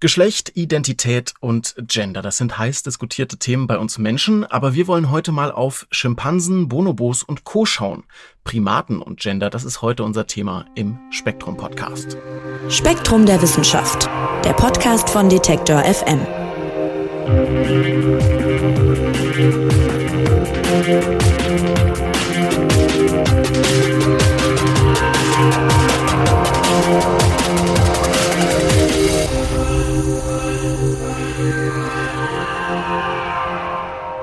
Geschlecht, Identität und Gender, das sind heiß diskutierte Themen bei uns Menschen, aber wir wollen heute mal auf Schimpansen, Bonobos und Co. schauen. Primaten und Gender, das ist heute unser Thema im Spektrum Podcast. Spektrum der Wissenschaft, der Podcast von Detektor FM.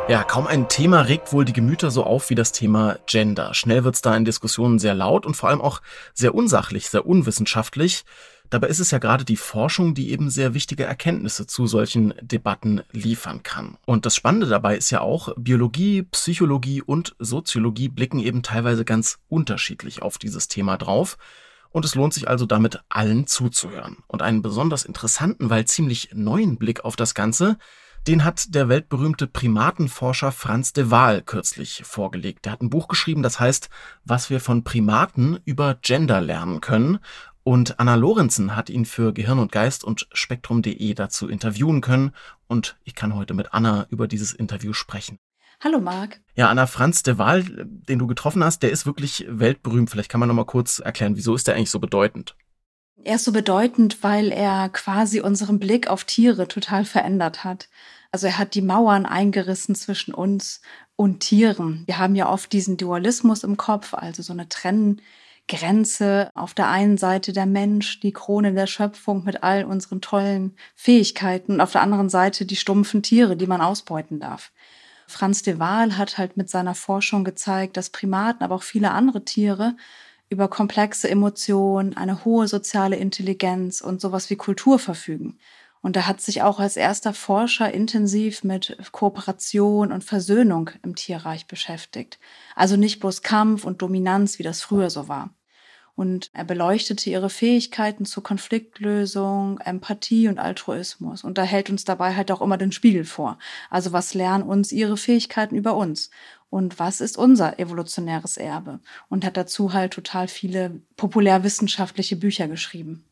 Ja, kaum ein Thema regt wohl die Gemüter so auf wie das Thema Gender. Schnell wird's da in Diskussionen sehr laut und vor allem auch sehr unsachlich, sehr unwissenschaftlich. Dabei ist es ja gerade die Forschung, die eben sehr wichtige Erkenntnisse zu solchen Debatten liefern kann. Und das Spannende dabei ist ja auch, Biologie, Psychologie und Soziologie blicken eben teilweise ganz unterschiedlich auf dieses Thema drauf. Und es lohnt sich also damit allen zuzuhören. Und einen besonders interessanten, weil ziemlich neuen Blick auf das Ganze, den hat der weltberühmte Primatenforscher Franz de Waal kürzlich vorgelegt. Der hat ein Buch geschrieben, das heißt, was wir von Primaten über Gender lernen können. Und Anna Lorenzen hat ihn für Gehirn und Geist und Spektrum.de dazu interviewen können. Und ich kann heute mit Anna über dieses Interview sprechen. Hallo Marc. Ja, Anna Franz de Waal, den du getroffen hast, der ist wirklich weltberühmt. Vielleicht kann man noch mal kurz erklären, wieso ist der eigentlich so bedeutend? Er ist so bedeutend, weil er quasi unseren Blick auf Tiere total verändert hat. Also er hat die Mauern eingerissen zwischen uns und Tieren. Wir haben ja oft diesen Dualismus im Kopf, also so eine Trenngrenze. Auf der einen Seite der Mensch, die Krone der Schöpfung mit all unseren tollen Fähigkeiten und auf der anderen Seite die stumpfen Tiere, die man ausbeuten darf. Franz de Waal hat halt mit seiner Forschung gezeigt, dass Primaten, aber auch viele andere Tiere über komplexe Emotionen, eine hohe soziale Intelligenz und sowas wie Kultur verfügen. Und er hat sich auch als erster Forscher intensiv mit Kooperation und Versöhnung im Tierreich beschäftigt. Also nicht bloß Kampf und Dominanz, wie das früher so war. Und er beleuchtete ihre Fähigkeiten zur Konfliktlösung, Empathie und Altruismus. Und er hält uns dabei halt auch immer den Spiegel vor. Also was lernen uns ihre Fähigkeiten über uns? Und was ist unser evolutionäres Erbe? Und hat dazu halt total viele populärwissenschaftliche Bücher geschrieben.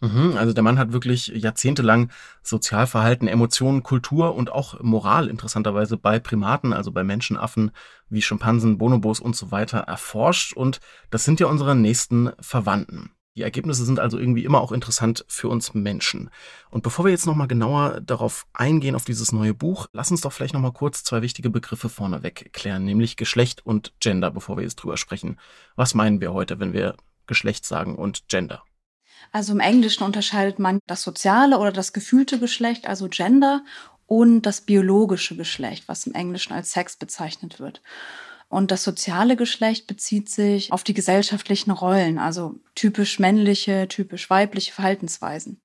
Mhm, also der Mann hat wirklich jahrzehntelang Sozialverhalten, Emotionen, Kultur und auch Moral interessanterweise bei Primaten, also bei Menschenaffen wie Schimpansen, Bonobos und so weiter erforscht. Und das sind ja unsere nächsten Verwandten. Die Ergebnisse sind also irgendwie immer auch interessant für uns Menschen. Und bevor wir jetzt nochmal genauer darauf eingehen, auf dieses neue Buch, lass uns doch vielleicht nochmal kurz zwei wichtige Begriffe vorneweg klären, nämlich Geschlecht und Gender, bevor wir jetzt drüber sprechen. Was meinen wir heute, wenn wir Geschlecht sagen und Gender? Also im Englischen unterscheidet man das soziale oder das gefühlte Geschlecht, also Gender, und das biologische Geschlecht, was im Englischen als Sex bezeichnet wird. Und das soziale Geschlecht bezieht sich auf die gesellschaftlichen Rollen, also typisch männliche, typisch weibliche Verhaltensweisen.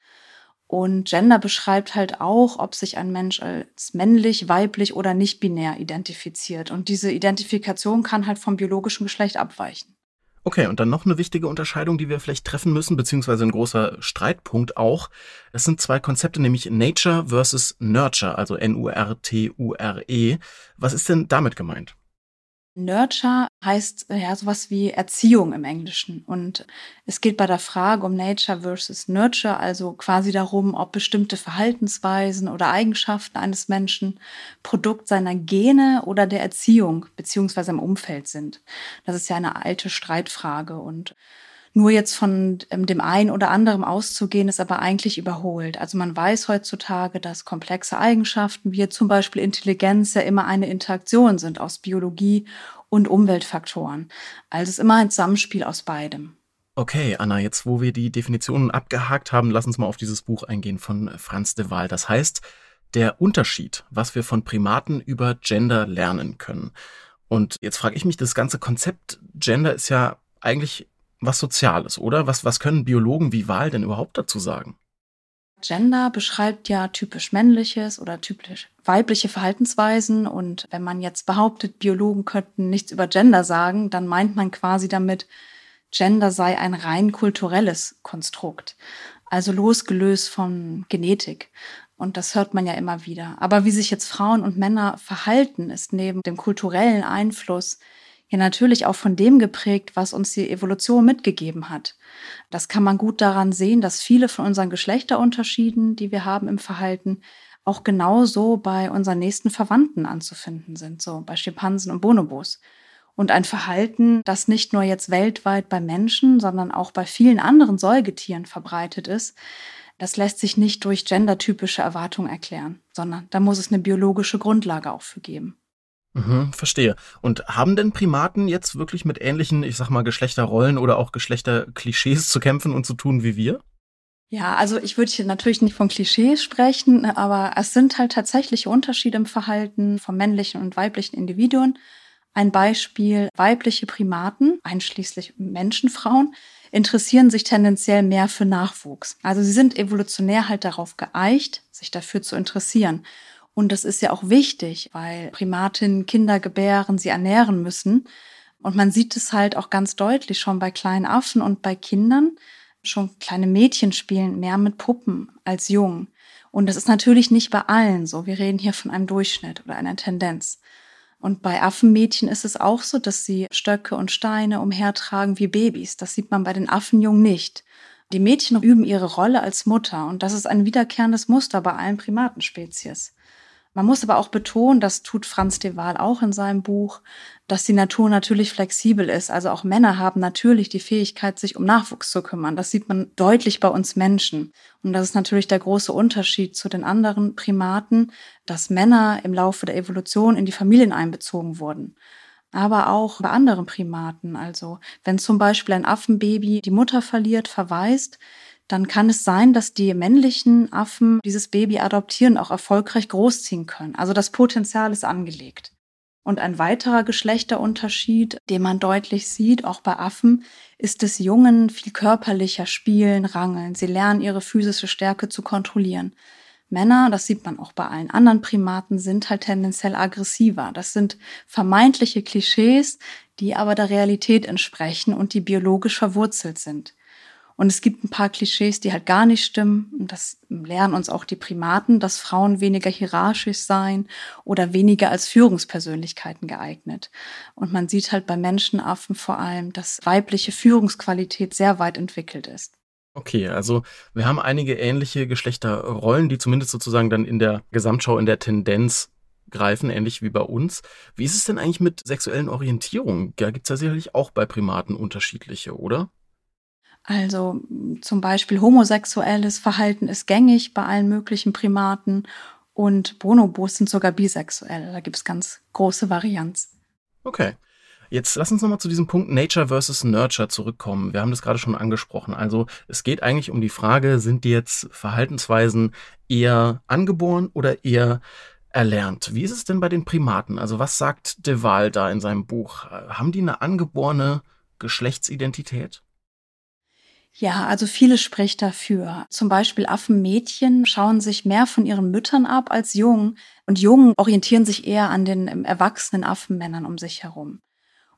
Und Gender beschreibt halt auch, ob sich ein Mensch als männlich, weiblich oder nicht binär identifiziert. Und diese Identifikation kann halt vom biologischen Geschlecht abweichen. Okay, und dann noch eine wichtige Unterscheidung, die wir vielleicht treffen müssen, beziehungsweise ein großer Streitpunkt auch. Das sind zwei Konzepte, nämlich Nature versus Nurture, also N-U-R-T-U-R-E. Was ist denn damit gemeint? Nurture heißt äh, ja sowas wie Erziehung im Englischen. Und es geht bei der Frage um Nature versus Nurture, also quasi darum, ob bestimmte Verhaltensweisen oder Eigenschaften eines Menschen Produkt seiner Gene oder der Erziehung beziehungsweise im Umfeld sind. Das ist ja eine alte Streitfrage und nur jetzt von ähm, dem einen oder anderen auszugehen, ist aber eigentlich überholt. Also man weiß heutzutage, dass komplexe Eigenschaften wie zum Beispiel Intelligenz ja immer eine Interaktion sind aus Biologie und Umweltfaktoren. Also es ist immer ein Zusammenspiel aus beidem. Okay, Anna, jetzt wo wir die Definitionen abgehakt haben, lass uns mal auf dieses Buch eingehen von Franz de Waal. Das heißt, der Unterschied, was wir von Primaten über Gender lernen können. Und jetzt frage ich mich, das ganze Konzept Gender ist ja eigentlich was Soziales, oder? Was, was können Biologen wie Wahl denn überhaupt dazu sagen? Gender beschreibt ja typisch männliches oder typisch weibliche Verhaltensweisen. Und wenn man jetzt behauptet, Biologen könnten nichts über Gender sagen, dann meint man quasi damit, Gender sei ein rein kulturelles Konstrukt. Also losgelöst von Genetik. Und das hört man ja immer wieder. Aber wie sich jetzt Frauen und Männer verhalten, ist neben dem kulturellen Einfluss ja natürlich auch von dem geprägt, was uns die Evolution mitgegeben hat. Das kann man gut daran sehen, dass viele von unseren Geschlechterunterschieden, die wir haben im Verhalten, auch genauso bei unseren nächsten Verwandten anzufinden sind, so bei Schimpansen und Bonobos. Und ein Verhalten, das nicht nur jetzt weltweit bei Menschen, sondern auch bei vielen anderen Säugetieren verbreitet ist, das lässt sich nicht durch gendertypische Erwartungen erklären, sondern da muss es eine biologische Grundlage auch für geben. Mhm, verstehe. Und haben denn Primaten jetzt wirklich mit ähnlichen, ich sag mal, Geschlechterrollen oder auch Geschlechterklischees zu kämpfen und zu tun wie wir? Ja, also ich würde hier natürlich nicht von Klischees sprechen, aber es sind halt tatsächliche Unterschiede im Verhalten von männlichen und weiblichen Individuen. Ein Beispiel, weibliche Primaten, einschließlich Menschenfrauen, interessieren sich tendenziell mehr für Nachwuchs. Also sie sind evolutionär halt darauf geeicht, sich dafür zu interessieren. Und das ist ja auch wichtig, weil Primatinnen Kinder gebären, sie ernähren müssen. Und man sieht es halt auch ganz deutlich schon bei kleinen Affen und bei Kindern. Schon kleine Mädchen spielen mehr mit Puppen als Jungen. Und das ist natürlich nicht bei allen so. Wir reden hier von einem Durchschnitt oder einer Tendenz. Und bei Affenmädchen ist es auch so, dass sie Stöcke und Steine umhertragen wie Babys. Das sieht man bei den Affenjungen nicht. Die Mädchen üben ihre Rolle als Mutter und das ist ein wiederkehrendes Muster bei allen Primatenspezies. Man muss aber auch betonen, das tut Franz de Waal auch in seinem Buch, dass die Natur natürlich flexibel ist. Also auch Männer haben natürlich die Fähigkeit, sich um Nachwuchs zu kümmern. Das sieht man deutlich bei uns Menschen. Und das ist natürlich der große Unterschied zu den anderen Primaten, dass Männer im Laufe der Evolution in die Familien einbezogen wurden. Aber auch bei anderen Primaten. Also wenn zum Beispiel ein Affenbaby die Mutter verliert, verweist, dann kann es sein, dass die männlichen Affen dieses Baby adoptieren, auch erfolgreich großziehen können. Also das Potenzial ist angelegt. Und ein weiterer Geschlechterunterschied, den man deutlich sieht, auch bei Affen, ist dass Jungen viel körperlicher spielen, rangeln. Sie lernen ihre physische Stärke zu kontrollieren. Männer, das sieht man auch bei allen anderen Primaten, sind halt tendenziell aggressiver. Das sind vermeintliche Klischees, die aber der Realität entsprechen und die biologisch verwurzelt sind. Und es gibt ein paar Klischees, die halt gar nicht stimmen. Und das lernen uns auch die Primaten, dass Frauen weniger hierarchisch seien oder weniger als Führungspersönlichkeiten geeignet. Und man sieht halt bei Menschenaffen vor allem, dass weibliche Führungsqualität sehr weit entwickelt ist. Okay, also wir haben einige ähnliche Geschlechterrollen, die zumindest sozusagen dann in der Gesamtschau in der Tendenz greifen, ähnlich wie bei uns. Wie ist es denn eigentlich mit sexuellen Orientierungen? Da gibt es ja sicherlich auch bei Primaten unterschiedliche, oder? Also zum Beispiel homosexuelles Verhalten ist gängig bei allen möglichen Primaten und Bonobos sind sogar bisexuell. Da gibt es ganz große Varianz. Okay. Jetzt lass uns nochmal zu diesem Punkt Nature versus Nurture zurückkommen. Wir haben das gerade schon angesprochen. Also es geht eigentlich um die Frage, sind die jetzt Verhaltensweisen eher angeboren oder eher erlernt? Wie ist es denn bei den Primaten? Also was sagt De Waal da in seinem Buch? Haben die eine angeborene Geschlechtsidentität? Ja, also vieles spricht dafür. Zum Beispiel Affenmädchen schauen sich mehr von ihren Müttern ab als Jungen und Jungen orientieren sich eher an den ähm, erwachsenen Affenmännern um sich herum.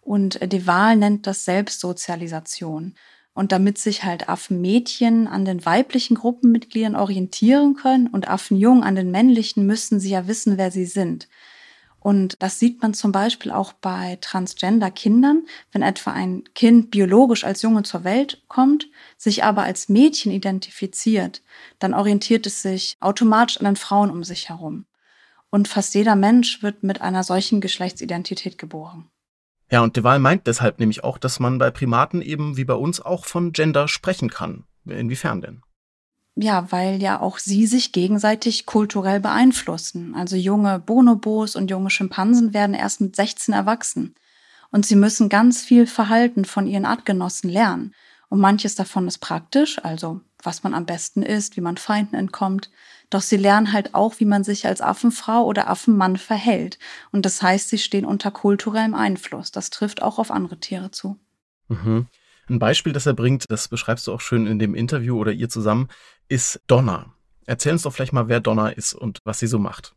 Und äh, De Waal nennt das Selbstsozialisation. Und damit sich halt Affenmädchen an den weiblichen Gruppenmitgliedern orientieren können und Affenjungen an den männlichen, müssen sie ja wissen, wer sie sind. Und das sieht man zum Beispiel auch bei Transgender-Kindern, wenn etwa ein Kind biologisch als Junge zur Welt kommt, sich aber als Mädchen identifiziert, dann orientiert es sich automatisch an den Frauen um sich herum. Und fast jeder Mensch wird mit einer solchen Geschlechtsidentität geboren. Ja, und De Waal meint deshalb nämlich auch, dass man bei Primaten eben wie bei uns auch von Gender sprechen kann. Inwiefern denn? Ja, weil ja auch sie sich gegenseitig kulturell beeinflussen. Also junge Bonobos und junge Schimpansen werden erst mit 16 erwachsen. Und sie müssen ganz viel Verhalten von ihren Artgenossen lernen. Und manches davon ist praktisch, also was man am besten isst, wie man Feinden entkommt. Doch sie lernen halt auch, wie man sich als Affenfrau oder Affenmann verhält. Und das heißt, sie stehen unter kulturellem Einfluss. Das trifft auch auf andere Tiere zu. Mhm. Ein Beispiel, das er bringt, das beschreibst du auch schön in dem Interview oder ihr zusammen, ist Donna. Erzähl uns doch vielleicht mal, wer Donna ist und was sie so macht.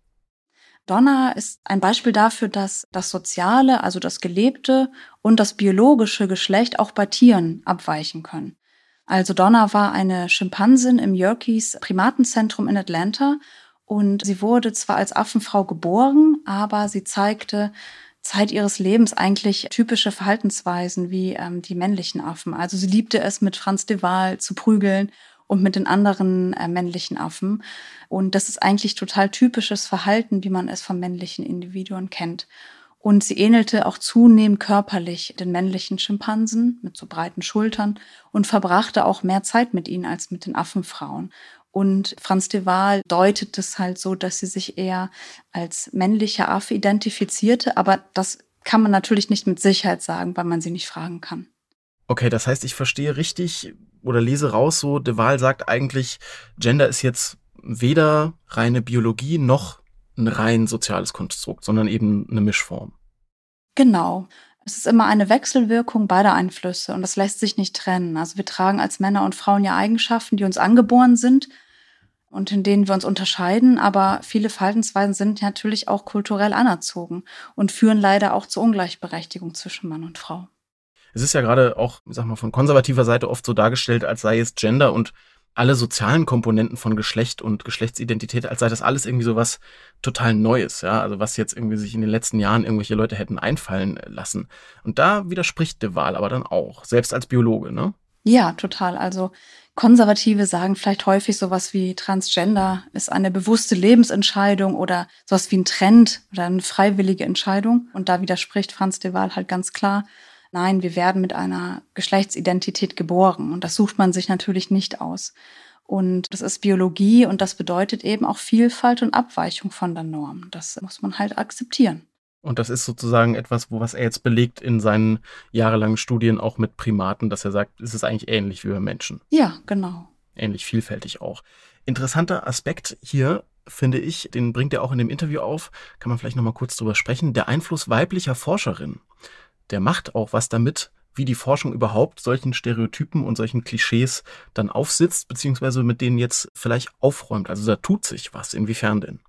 Donna ist ein Beispiel dafür, dass das Soziale, also das Gelebte und das biologische Geschlecht auch bei Tieren abweichen können. Also Donna war eine Schimpansin im Yerkes Primatenzentrum in Atlanta und sie wurde zwar als Affenfrau geboren, aber sie zeigte Zeit ihres Lebens eigentlich typische Verhaltensweisen wie ähm, die männlichen Affen. Also sie liebte es, mit Franz de Waal zu prügeln und mit den anderen äh, männlichen Affen. Und das ist eigentlich total typisches Verhalten, wie man es von männlichen Individuen kennt. Und sie ähnelte auch zunehmend körperlich den männlichen Schimpansen mit so breiten Schultern und verbrachte auch mehr Zeit mit ihnen als mit den Affenfrauen. Und Franz de Waal deutet es halt so, dass sie sich eher als männlicher Affe identifizierte, aber das kann man natürlich nicht mit Sicherheit sagen, weil man sie nicht fragen kann. Okay, das heißt, ich verstehe richtig oder lese raus, so de Waal sagt eigentlich, Gender ist jetzt weder reine Biologie noch ein rein soziales Konstrukt, sondern eben eine Mischform. Genau. Es ist immer eine Wechselwirkung beider Einflüsse und das lässt sich nicht trennen. Also wir tragen als Männer und Frauen ja Eigenschaften, die uns angeboren sind und in denen wir uns unterscheiden, aber viele Verhaltensweisen sind natürlich auch kulturell anerzogen und führen leider auch zur Ungleichberechtigung zwischen Mann und Frau. Es ist ja gerade auch, sag mal, von konservativer Seite oft so dargestellt, als sei es Gender und alle sozialen Komponenten von Geschlecht und Geschlechtsidentität, als sei das alles irgendwie so was total Neues, ja, also was jetzt irgendwie sich in den letzten Jahren irgendwelche Leute hätten einfallen lassen. Und da widerspricht de Wahl aber dann auch, selbst als Biologe, ne? Ja, total. Also Konservative sagen vielleicht häufig sowas wie Transgender ist eine bewusste Lebensentscheidung oder sowas wie ein Trend oder eine freiwillige Entscheidung. Und da widerspricht Franz de Waal halt ganz klar, Nein, wir werden mit einer Geschlechtsidentität geboren und das sucht man sich natürlich nicht aus. Und das ist Biologie und das bedeutet eben auch Vielfalt und Abweichung von der Norm. Das muss man halt akzeptieren. Und das ist sozusagen etwas, wo was er jetzt belegt in seinen jahrelangen Studien auch mit Primaten, dass er sagt, es ist eigentlich ähnlich wie bei Menschen. Ja, genau. Ähnlich vielfältig auch. Interessanter Aspekt hier finde ich, den bringt er auch in dem Interview auf, kann man vielleicht noch mal kurz drüber sprechen, der Einfluss weiblicher Forscherinnen der macht auch was damit, wie die Forschung überhaupt solchen Stereotypen und solchen Klischees dann aufsitzt, beziehungsweise mit denen jetzt vielleicht aufräumt. Also da tut sich was. Inwiefern denn?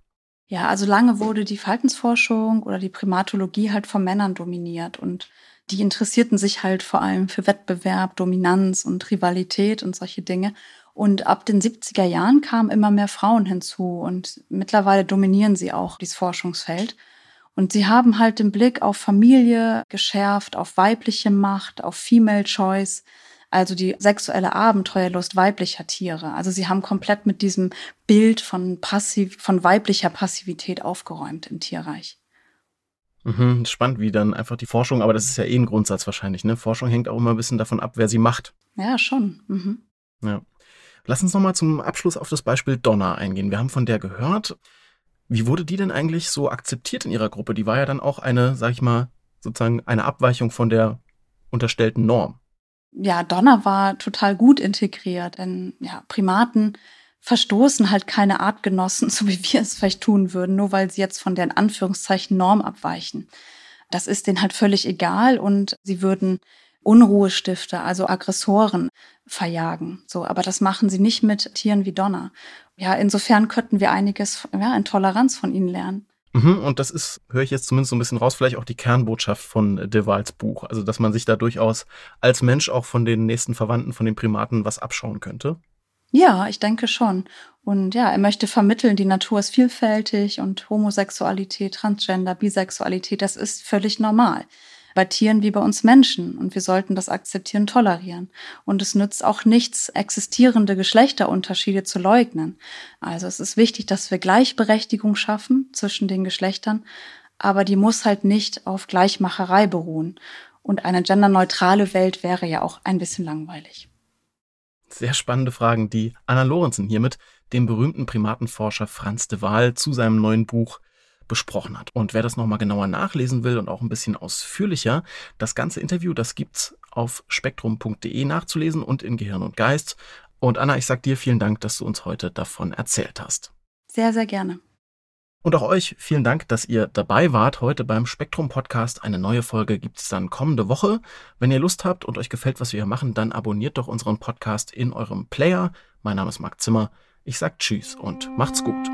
Ja, also lange wurde die Verhaltensforschung oder die Primatologie halt von Männern dominiert und die interessierten sich halt vor allem für Wettbewerb, Dominanz und Rivalität und solche Dinge. Und ab den 70er Jahren kamen immer mehr Frauen hinzu und mittlerweile dominieren sie auch dieses Forschungsfeld. Und sie haben halt den Blick auf Familie geschärft, auf weibliche Macht, auf Female Choice, also die sexuelle Abenteuerlust weiblicher Tiere. Also sie haben komplett mit diesem Bild von passiv, von weiblicher Passivität aufgeräumt im Tierreich. Mhm, spannend, wie dann einfach die Forschung, aber das ist ja eh ein Grundsatz wahrscheinlich, ne? Forschung hängt auch immer ein bisschen davon ab, wer sie macht. Ja, schon. Mhm. Ja. Lass uns nochmal zum Abschluss auf das Beispiel Donna eingehen. Wir haben von der gehört. Wie wurde die denn eigentlich so akzeptiert in ihrer Gruppe? Die war ja dann auch eine, sag ich mal, sozusagen eine Abweichung von der unterstellten Norm. Ja, Donner war total gut integriert, denn ja, Primaten verstoßen halt keine Artgenossen, so wie wir es vielleicht tun würden, nur weil sie jetzt von der in Anführungszeichen Norm abweichen. Das ist denen halt völlig egal und sie würden Unruhestifter, also Aggressoren verjagen. So, aber das machen sie nicht mit Tieren wie Donner. Ja, insofern könnten wir einiges ja, in Toleranz von ihnen lernen. Mhm, und das ist, höre ich jetzt zumindest so ein bisschen raus, vielleicht auch die Kernbotschaft von De Waals Buch. Also, dass man sich da durchaus als Mensch auch von den nächsten Verwandten, von den Primaten was abschauen könnte. Ja, ich denke schon. Und ja, er möchte vermitteln, die Natur ist vielfältig und Homosexualität, Transgender, Bisexualität, das ist völlig normal bei Tieren wie bei uns Menschen und wir sollten das akzeptieren, tolerieren. Und es nützt auch nichts, existierende Geschlechterunterschiede zu leugnen. Also es ist wichtig, dass wir Gleichberechtigung schaffen zwischen den Geschlechtern, aber die muss halt nicht auf Gleichmacherei beruhen. Und eine genderneutrale Welt wäre ja auch ein bisschen langweilig. Sehr spannende Fragen, die Anna Lorenzen hier mit dem berühmten Primatenforscher Franz de Waal zu seinem neuen Buch besprochen hat. Und wer das nochmal genauer nachlesen will und auch ein bisschen ausführlicher, das ganze Interview, das gibt's auf spektrum.de nachzulesen und in Gehirn und Geist. Und Anna, ich sag dir vielen Dank, dass du uns heute davon erzählt hast. Sehr, sehr gerne. Und auch euch vielen Dank, dass ihr dabei wart heute beim Spektrum Podcast. Eine neue Folge gibt's dann kommende Woche. Wenn ihr Lust habt und euch gefällt, was wir hier machen, dann abonniert doch unseren Podcast in eurem Player. Mein Name ist Marc Zimmer. Ich sag Tschüss und macht's gut.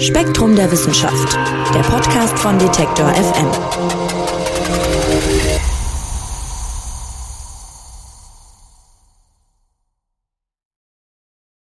Spektrum der Wissenschaft, der Podcast von Detektor FM.